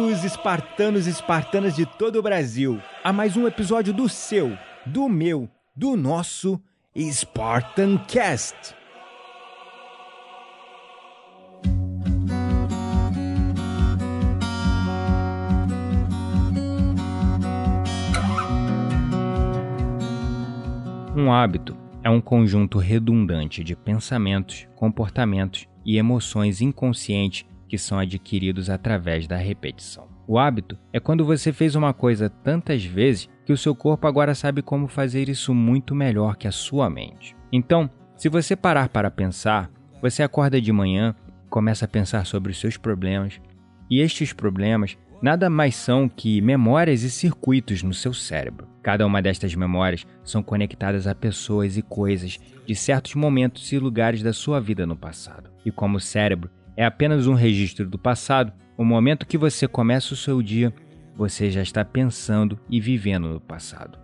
Bem-vindos, espartanos e espartanas de todo o Brasil, a mais um episódio do seu, do meu, do nosso Spartan Cast. Um hábito é um conjunto redundante de pensamentos, comportamentos e emoções inconscientes que são adquiridos através da repetição. O hábito é quando você fez uma coisa tantas vezes que o seu corpo agora sabe como fazer isso muito melhor que a sua mente. Então, se você parar para pensar, você acorda de manhã, começa a pensar sobre os seus problemas, e estes problemas nada mais são que memórias e circuitos no seu cérebro. Cada uma destas memórias são conectadas a pessoas e coisas de certos momentos e lugares da sua vida no passado. E como o cérebro é apenas um registro do passado, o momento que você começa o seu dia, você já está pensando e vivendo no passado.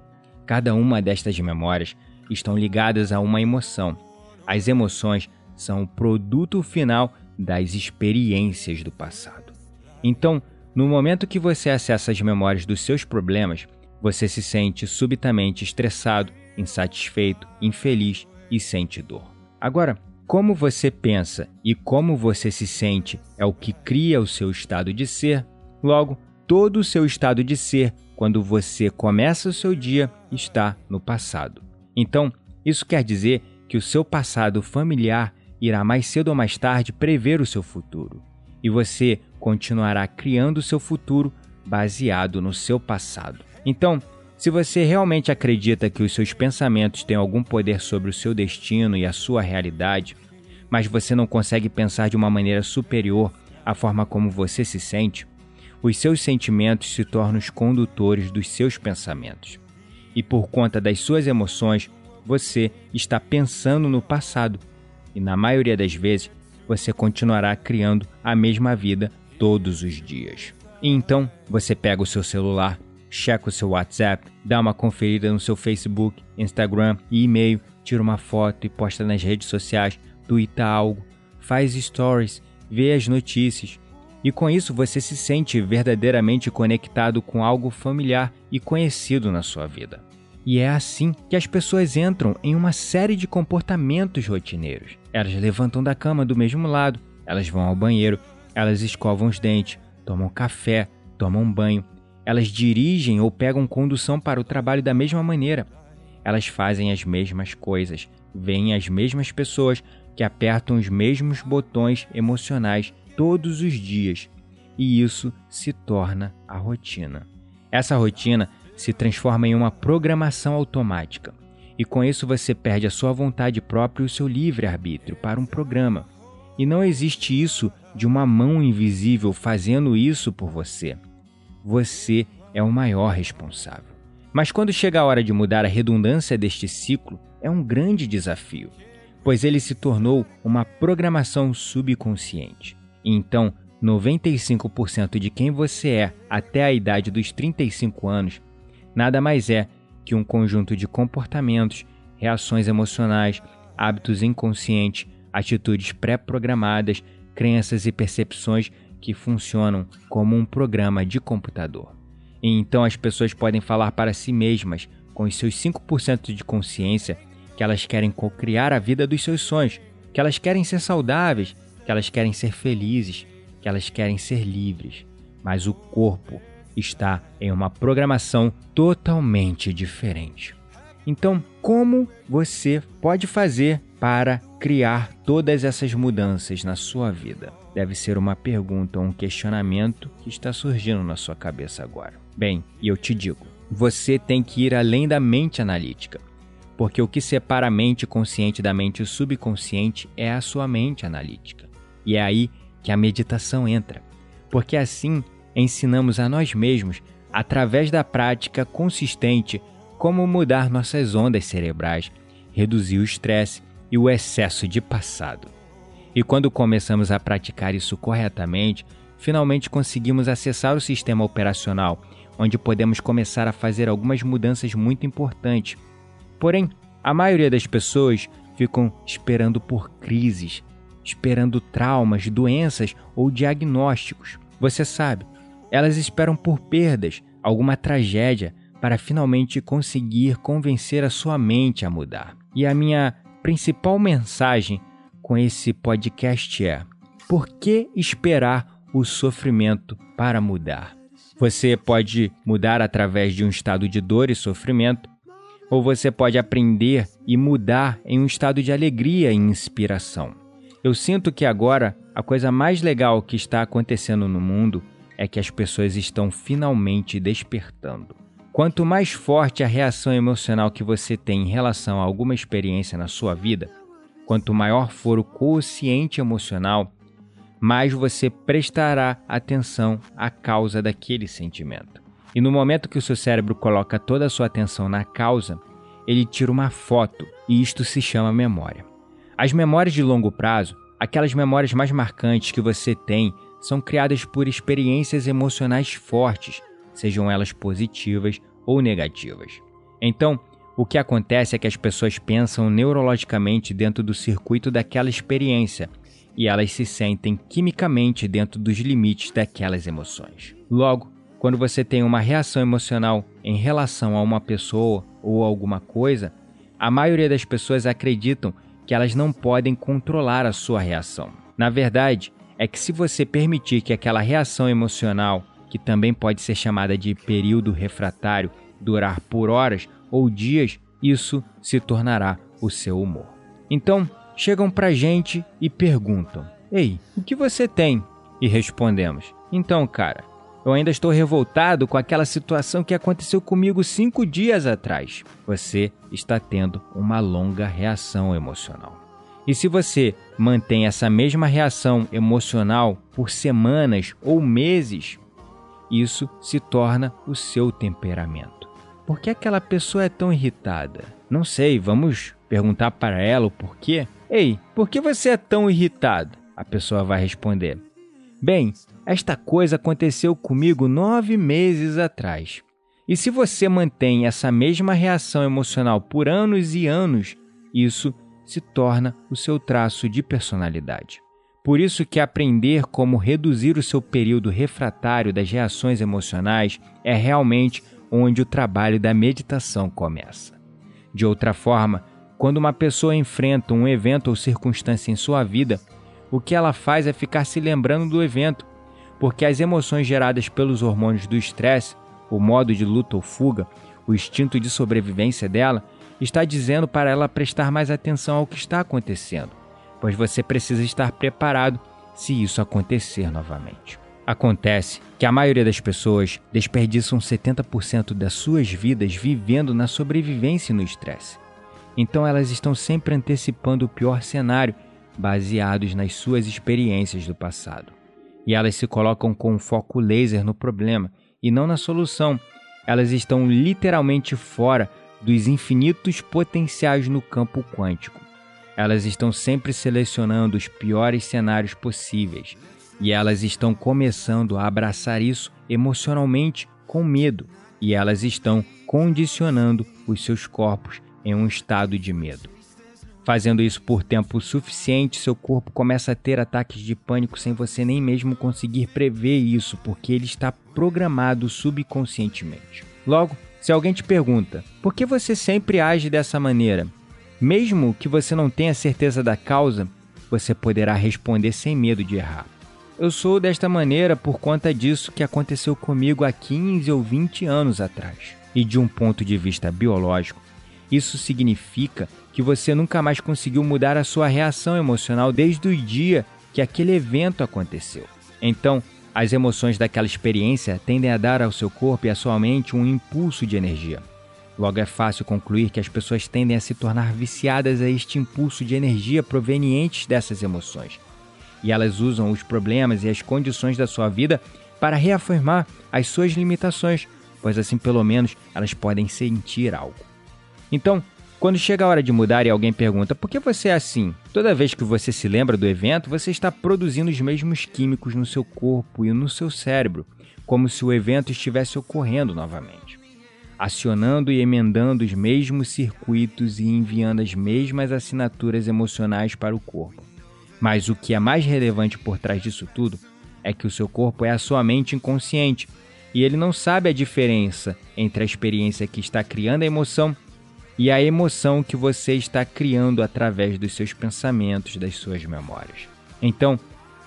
Cada uma destas memórias estão ligadas a uma emoção. As emoções são o produto final das experiências do passado. Então, no momento que você acessa as memórias dos seus problemas, você se sente subitamente estressado, insatisfeito, infeliz e sente dor. Agora, como você pensa e como você se sente é o que cria o seu estado de ser, logo, todo o seu estado de ser, quando você começa o seu dia, está no passado. Então, isso quer dizer que o seu passado familiar irá mais cedo ou mais tarde prever o seu futuro. E você continuará criando o seu futuro baseado no seu passado. Então, se você realmente acredita que os seus pensamentos têm algum poder sobre o seu destino e a sua realidade, mas você não consegue pensar de uma maneira superior à forma como você se sente, os seus sentimentos se tornam os condutores dos seus pensamentos. E por conta das suas emoções, você está pensando no passado, e na maioria das vezes você continuará criando a mesma vida todos os dias. E então você pega o seu celular, checa o seu WhatsApp, dá uma conferida no seu Facebook, Instagram e e-mail, tira uma foto e posta nas redes sociais, tuita algo, faz stories, vê as notícias. E com isso você se sente verdadeiramente conectado com algo familiar e conhecido na sua vida. E é assim que as pessoas entram em uma série de comportamentos rotineiros. Elas levantam da cama do mesmo lado, elas vão ao banheiro, elas escovam os dentes, tomam café, tomam banho, elas dirigem ou pegam condução para o trabalho da mesma maneira. Elas fazem as mesmas coisas, veem as mesmas pessoas que apertam os mesmos botões emocionais todos os dias, e isso se torna a rotina. Essa rotina se transforma em uma programação automática, e com isso você perde a sua vontade própria e o seu livre-arbítrio para um programa. E não existe isso de uma mão invisível fazendo isso por você. Você é o maior responsável. Mas quando chega a hora de mudar a redundância deste ciclo, é um grande desafio, pois ele se tornou uma programação subconsciente. Então, 95% de quem você é até a idade dos 35 anos nada mais é que um conjunto de comportamentos, reações emocionais, hábitos inconscientes, atitudes pré-programadas, crenças e percepções que funcionam como um programa de computador. E então as pessoas podem falar para si mesmas, com os seus 5% de consciência, que elas querem co-criar a vida dos seus sonhos, que elas querem ser saudáveis, que elas querem ser felizes, que elas querem ser livres. Mas o corpo está em uma programação totalmente diferente. Então, como você pode fazer para criar todas essas mudanças na sua vida? Deve ser uma pergunta ou um questionamento que está surgindo na sua cabeça agora. Bem, e eu te digo, você tem que ir além da mente analítica. Porque o que separa a mente consciente da mente subconsciente é a sua mente analítica. E é aí que a meditação entra. Porque assim ensinamos a nós mesmos, através da prática consistente, como mudar nossas ondas cerebrais, reduzir o estresse e o excesso de passado. E quando começamos a praticar isso corretamente, finalmente conseguimos acessar o sistema operacional, onde podemos começar a fazer algumas mudanças muito importantes. Porém, a maioria das pessoas ficam esperando por crises, esperando traumas, doenças ou diagnósticos. Você sabe, elas esperam por perdas, alguma tragédia, para finalmente conseguir convencer a sua mente a mudar. E a minha principal mensagem com esse podcast é: por que esperar o sofrimento para mudar? Você pode mudar através de um estado de dor e sofrimento, ou você pode aprender e mudar em um estado de alegria e inspiração. Eu sinto que agora a coisa mais legal que está acontecendo no mundo é que as pessoas estão finalmente despertando. Quanto mais forte a reação emocional que você tem em relação a alguma experiência na sua vida, quanto maior for o quociente emocional, mais você prestará atenção à causa daquele sentimento. E no momento que o seu cérebro coloca toda a sua atenção na causa, ele tira uma foto, e isto se chama memória. As memórias de longo prazo, aquelas memórias mais marcantes que você tem são criadas por experiências emocionais fortes, sejam elas positivas ou negativas. Então, o que acontece é que as pessoas pensam neurologicamente dentro do circuito daquela experiência e elas se sentem quimicamente dentro dos limites daquelas emoções. Logo, quando você tem uma reação emocional em relação a uma pessoa ou alguma coisa, a maioria das pessoas acreditam que elas não podem controlar a sua reação. Na verdade, é que se você permitir que aquela reação emocional, que também pode ser chamada de período refratário, durar por horas ou dias, isso se tornará o seu humor. Então, chegam pra gente e perguntam: Ei, o que você tem? E respondemos: Então, cara, eu ainda estou revoltado com aquela situação que aconteceu comigo cinco dias atrás. Você está tendo uma longa reação emocional. E se você mantém essa mesma reação emocional por semanas ou meses, isso se torna o seu temperamento. Por que aquela pessoa é tão irritada? Não sei, vamos perguntar para ela o porquê? Ei, por que você é tão irritado? A pessoa vai responder: Bem, esta coisa aconteceu comigo nove meses atrás. E se você mantém essa mesma reação emocional por anos e anos, isso se torna o seu traço de personalidade. Por isso que aprender como reduzir o seu período refratário das reações emocionais é realmente onde o trabalho da meditação começa. De outra forma, quando uma pessoa enfrenta um evento ou circunstância em sua vida, o que ela faz é ficar se lembrando do evento, porque as emoções geradas pelos hormônios do estresse, o modo de luta ou fuga, o instinto de sobrevivência dela, está dizendo para ela prestar mais atenção ao que está acontecendo, pois você precisa estar preparado se isso acontecer novamente. Acontece que a maioria das pessoas desperdiçam 70% das suas vidas vivendo na sobrevivência e no estresse. Então elas estão sempre antecipando o pior cenário, baseados nas suas experiências do passado. E elas se colocam com um foco laser no problema e não na solução. Elas estão literalmente fora dos infinitos potenciais no campo quântico. Elas estão sempre selecionando os piores cenários possíveis e elas estão começando a abraçar isso emocionalmente com medo e elas estão condicionando os seus corpos em um estado de medo. Fazendo isso por tempo suficiente, seu corpo começa a ter ataques de pânico sem você nem mesmo conseguir prever isso, porque ele está programado subconscientemente. Logo, se alguém te pergunta por que você sempre age dessa maneira, mesmo que você não tenha certeza da causa, você poderá responder sem medo de errar. Eu sou desta maneira por conta disso que aconteceu comigo há 15 ou 20 anos atrás. E de um ponto de vista biológico, isso significa que você nunca mais conseguiu mudar a sua reação emocional desde o dia que aquele evento aconteceu. Então, as emoções daquela experiência tendem a dar ao seu corpo e à sua mente um impulso de energia. Logo, é fácil concluir que as pessoas tendem a se tornar viciadas a este impulso de energia provenientes dessas emoções. E elas usam os problemas e as condições da sua vida para reafirmar as suas limitações, pois assim pelo menos elas podem sentir algo. Então, quando chega a hora de mudar e alguém pergunta por que você é assim, toda vez que você se lembra do evento, você está produzindo os mesmos químicos no seu corpo e no seu cérebro, como se o evento estivesse ocorrendo novamente, acionando e emendando os mesmos circuitos e enviando as mesmas assinaturas emocionais para o corpo. Mas o que é mais relevante por trás disso tudo é que o seu corpo é a sua mente inconsciente e ele não sabe a diferença entre a experiência que está criando a emoção e a emoção que você está criando através dos seus pensamentos, das suas memórias. Então,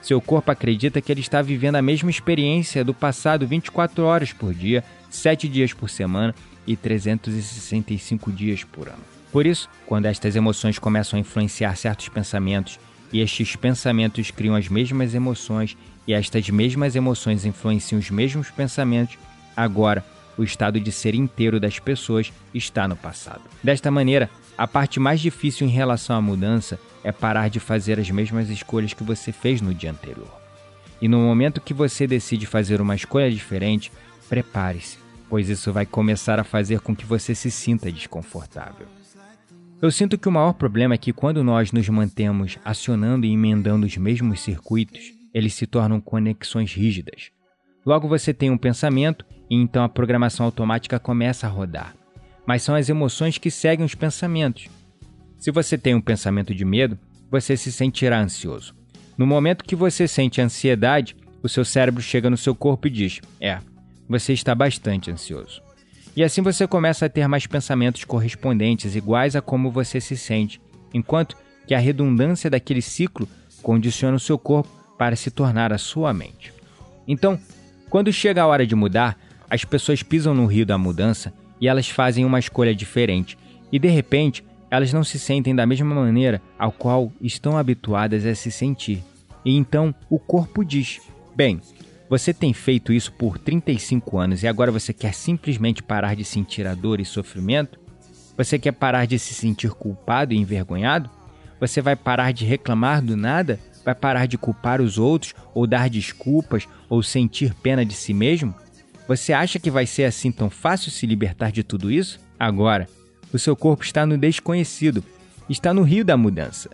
seu corpo acredita que ele está vivendo a mesma experiência do passado 24 horas por dia, 7 dias por semana e 365 dias por ano. Por isso, quando estas emoções começam a influenciar certos pensamentos e estes pensamentos criam as mesmas emoções e estas mesmas emoções influenciam os mesmos pensamentos, agora o estado de ser inteiro das pessoas está no passado. Desta maneira, a parte mais difícil em relação à mudança é parar de fazer as mesmas escolhas que você fez no dia anterior. E no momento que você decide fazer uma escolha diferente, prepare-se, pois isso vai começar a fazer com que você se sinta desconfortável. Eu sinto que o maior problema é que quando nós nos mantemos acionando e emendando os mesmos circuitos, eles se tornam conexões rígidas. Logo você tem um pensamento e então a programação automática começa a rodar. Mas são as emoções que seguem os pensamentos. Se você tem um pensamento de medo, você se sentirá ansioso. No momento que você sente ansiedade, o seu cérebro chega no seu corpo e diz: É, você está bastante ansioso. E assim você começa a ter mais pensamentos correspondentes, iguais a como você se sente, enquanto que a redundância daquele ciclo condiciona o seu corpo para se tornar a sua mente. Então, quando chega a hora de mudar, as pessoas pisam no rio da mudança e elas fazem uma escolha diferente, e de repente elas não se sentem da mesma maneira ao qual estão habituadas a se sentir. E então o corpo diz: Bem, você tem feito isso por 35 anos e agora você quer simplesmente parar de sentir a dor e sofrimento? Você quer parar de se sentir culpado e envergonhado? Você vai parar de reclamar do nada? Vai parar de culpar os outros ou dar desculpas ou sentir pena de si mesmo? Você acha que vai ser assim tão fácil se libertar de tudo isso? Agora, o seu corpo está no desconhecido, está no rio da mudança.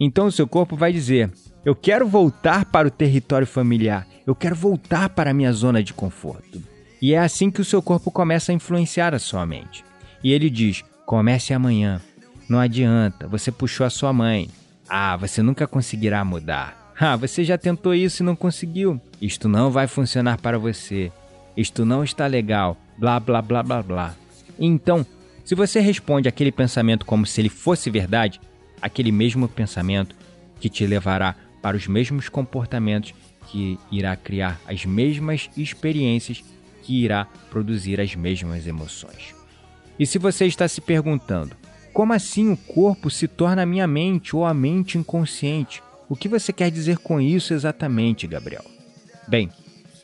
Então o seu corpo vai dizer: Eu quero voltar para o território familiar, eu quero voltar para a minha zona de conforto. E é assim que o seu corpo começa a influenciar a sua mente. E ele diz: Comece amanhã. Não adianta, você puxou a sua mãe. Ah, você nunca conseguirá mudar. Ah, você já tentou isso e não conseguiu. Isto não vai funcionar para você isto não está legal, blá blá blá blá blá. Então, se você responde aquele pensamento como se ele fosse verdade, aquele mesmo pensamento que te levará para os mesmos comportamentos, que irá criar as mesmas experiências, que irá produzir as mesmas emoções. E se você está se perguntando, como assim o corpo se torna a minha mente ou a mente inconsciente? O que você quer dizer com isso exatamente, Gabriel? Bem,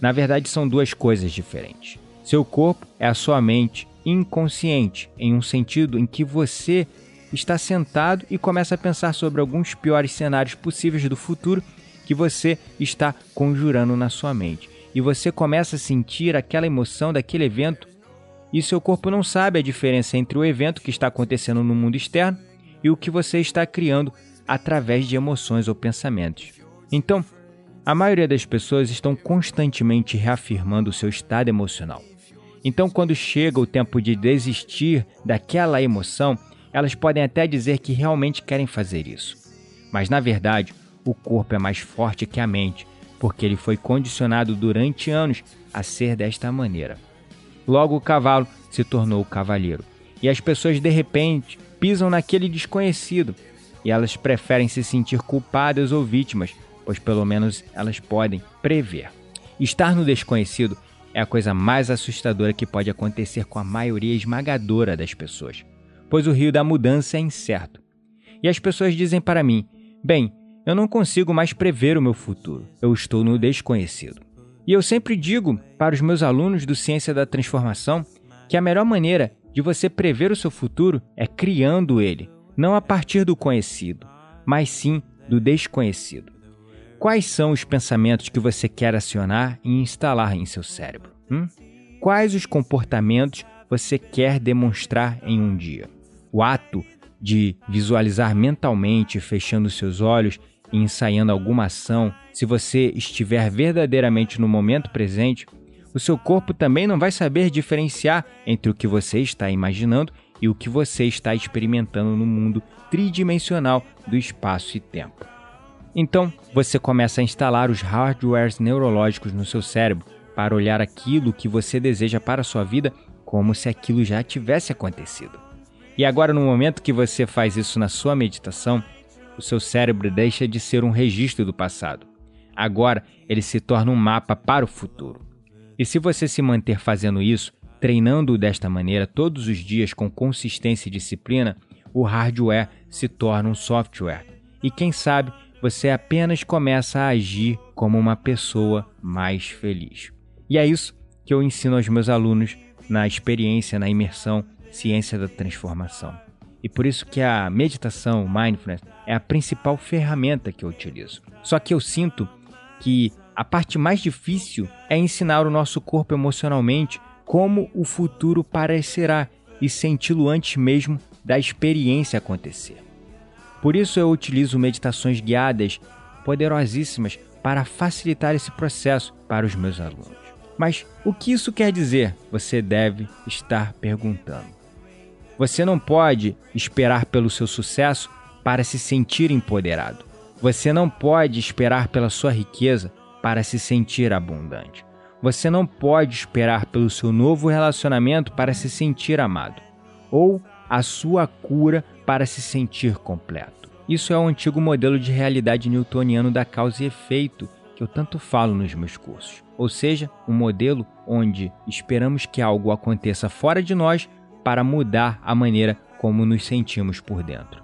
na verdade, são duas coisas diferentes. Seu corpo é a sua mente inconsciente, em um sentido em que você está sentado e começa a pensar sobre alguns piores cenários possíveis do futuro que você está conjurando na sua mente. E você começa a sentir aquela emoção daquele evento e seu corpo não sabe a diferença entre o evento que está acontecendo no mundo externo e o que você está criando através de emoções ou pensamentos. Então, a maioria das pessoas estão constantemente reafirmando o seu estado emocional. Então, quando chega o tempo de desistir daquela emoção, elas podem até dizer que realmente querem fazer isso. Mas na verdade, o corpo é mais forte que a mente, porque ele foi condicionado durante anos a ser desta maneira. Logo, o cavalo se tornou o cavaleiro. E as pessoas de repente pisam naquele desconhecido e elas preferem se sentir culpadas ou vítimas pois pelo menos elas podem prever. Estar no desconhecido é a coisa mais assustadora que pode acontecer com a maioria esmagadora das pessoas, pois o rio da mudança é incerto. E as pessoas dizem para mim: bem, eu não consigo mais prever o meu futuro, eu estou no desconhecido. E eu sempre digo para os meus alunos do Ciência da Transformação que a melhor maneira de você prever o seu futuro é criando ele, não a partir do conhecido, mas sim do desconhecido. Quais são os pensamentos que você quer acionar e instalar em seu cérebro? Hum? Quais os comportamentos você quer demonstrar em um dia? O ato de visualizar mentalmente, fechando seus olhos e ensaiando alguma ação, se você estiver verdadeiramente no momento presente, o seu corpo também não vai saber diferenciar entre o que você está imaginando e o que você está experimentando no mundo tridimensional do espaço e tempo. Então, você começa a instalar os hardwares neurológicos no seu cérebro para olhar aquilo que você deseja para a sua vida como se aquilo já tivesse acontecido. E agora, no momento que você faz isso na sua meditação, o seu cérebro deixa de ser um registro do passado. Agora, ele se torna um mapa para o futuro. E se você se manter fazendo isso, treinando desta maneira todos os dias com consistência e disciplina, o hardware se torna um software. E quem sabe você apenas começa a agir como uma pessoa mais feliz. E é isso que eu ensino aos meus alunos na experiência, na imersão Ciência da Transformação. E por isso que a meditação, mindfulness, é a principal ferramenta que eu utilizo. Só que eu sinto que a parte mais difícil é ensinar o nosso corpo emocionalmente como o futuro parecerá e senti-lo antes mesmo da experiência acontecer. Por isso eu utilizo meditações guiadas poderosíssimas para facilitar esse processo para os meus alunos. Mas o que isso quer dizer? Você deve estar perguntando. Você não pode esperar pelo seu sucesso para se sentir empoderado. Você não pode esperar pela sua riqueza para se sentir abundante. Você não pode esperar pelo seu novo relacionamento para se sentir amado. Ou a sua cura para se sentir completo. Isso é o antigo modelo de realidade newtoniano da causa e efeito que eu tanto falo nos meus cursos. Ou seja, um modelo onde esperamos que algo aconteça fora de nós para mudar a maneira como nos sentimos por dentro.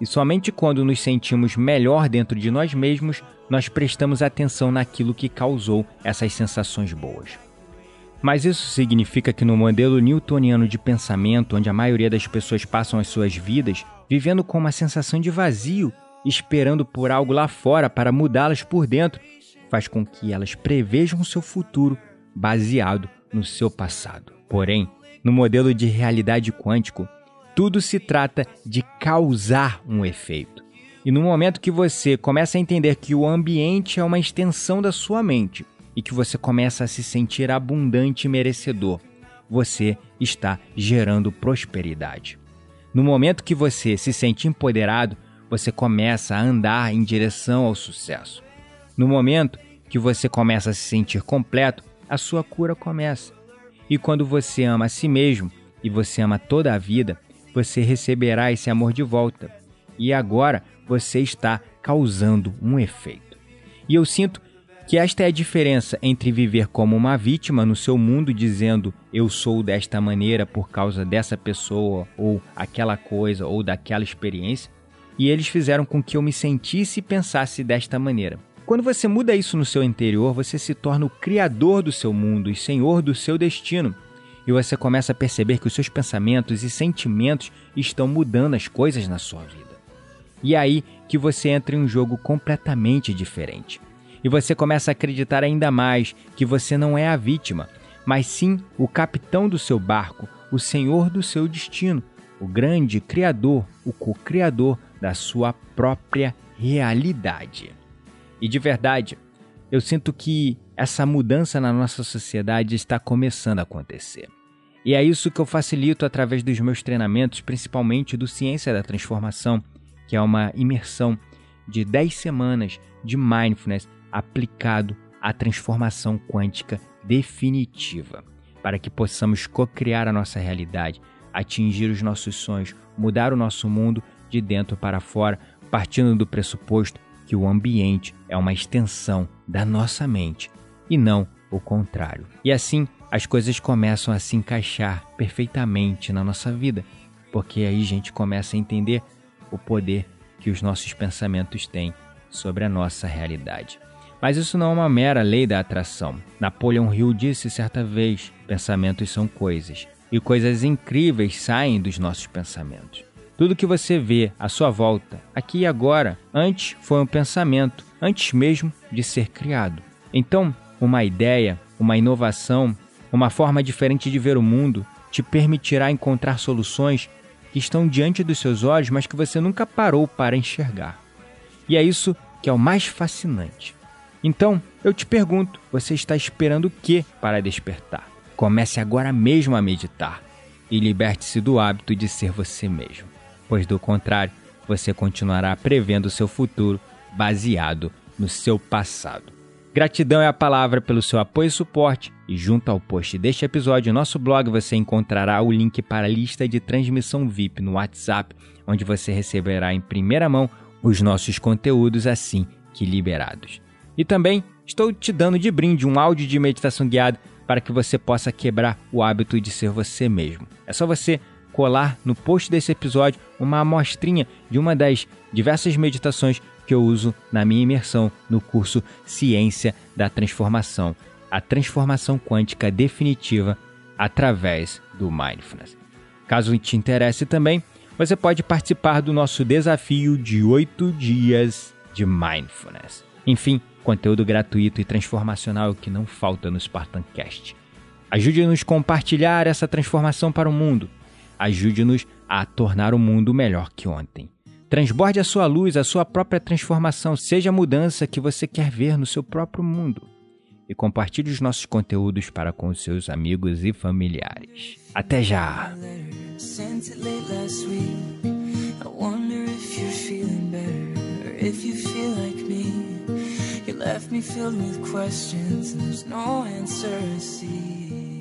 E somente quando nos sentimos melhor dentro de nós mesmos, nós prestamos atenção naquilo que causou essas sensações boas. Mas isso significa que no modelo newtoniano de pensamento, onde a maioria das pessoas passam as suas vidas vivendo com uma sensação de vazio, esperando por algo lá fora para mudá-las por dentro, faz com que elas prevejam seu futuro baseado no seu passado. Porém, no modelo de realidade quântico, tudo se trata de causar um efeito. E no momento que você começa a entender que o ambiente é uma extensão da sua mente, e que você começa a se sentir abundante e merecedor, você está gerando prosperidade. No momento que você se sente empoderado, você começa a andar em direção ao sucesso. No momento que você começa a se sentir completo, a sua cura começa. E quando você ama a si mesmo e você ama toda a vida, você receberá esse amor de volta. E agora você está causando um efeito. E eu sinto que esta é a diferença entre viver como uma vítima no seu mundo dizendo eu sou desta maneira por causa dessa pessoa ou aquela coisa ou daquela experiência, e eles fizeram com que eu me sentisse e pensasse desta maneira. Quando você muda isso no seu interior, você se torna o criador do seu mundo e senhor do seu destino. E você começa a perceber que os seus pensamentos e sentimentos estão mudando as coisas na sua vida. E é aí que você entra em um jogo completamente diferente e você começa a acreditar ainda mais que você não é a vítima, mas sim o capitão do seu barco, o senhor do seu destino, o grande criador, o co-criador da sua própria realidade. E de verdade, eu sinto que essa mudança na nossa sociedade está começando a acontecer. E é isso que eu facilito através dos meus treinamentos, principalmente do Ciência da Transformação, que é uma imersão de 10 semanas de mindfulness aplicado à transformação quântica definitiva, para que possamos co-criar a nossa realidade, atingir os nossos sonhos, mudar o nosso mundo de dentro para fora, partindo do pressuposto que o ambiente é uma extensão da nossa mente e não o contrário. E assim as coisas começam a se encaixar perfeitamente na nossa vida, porque aí a gente começa a entender o poder que os nossos pensamentos têm sobre a nossa realidade. Mas isso não é uma mera lei da atração. Napoleon Hill disse certa vez: pensamentos são coisas, e coisas incríveis saem dos nossos pensamentos. Tudo que você vê à sua volta, aqui e agora, antes foi um pensamento, antes mesmo de ser criado. Então, uma ideia, uma inovação, uma forma diferente de ver o mundo te permitirá encontrar soluções que estão diante dos seus olhos, mas que você nunca parou para enxergar. E é isso que é o mais fascinante. Então, eu te pergunto: você está esperando o que para despertar? Comece agora mesmo a meditar e liberte-se do hábito de ser você mesmo, pois do contrário, você continuará prevendo o seu futuro baseado no seu passado. Gratidão é a palavra pelo seu apoio e suporte. E junto ao post deste episódio, no nosso blog, você encontrará o link para a lista de transmissão VIP no WhatsApp, onde você receberá em primeira mão os nossos conteúdos assim que liberados. E também estou te dando de brinde um áudio de meditação guiada para que você possa quebrar o hábito de ser você mesmo. É só você colar no post desse episódio uma amostrinha de uma das diversas meditações que eu uso na minha imersão no curso Ciência da Transformação, a transformação quântica definitiva através do Mindfulness. Caso te interesse também, você pode participar do nosso desafio de 8 dias de Mindfulness. Enfim, conteúdo gratuito e transformacional que não falta no Spartancast. Ajude-nos a compartilhar essa transformação para o mundo. Ajude-nos a tornar o mundo melhor que ontem. Transborde a sua luz, a sua própria transformação, seja a mudança que você quer ver no seu próprio mundo. E compartilhe os nossos conteúdos para com os seus amigos e familiares. Até já! Left me filled with questions and there's no answer to see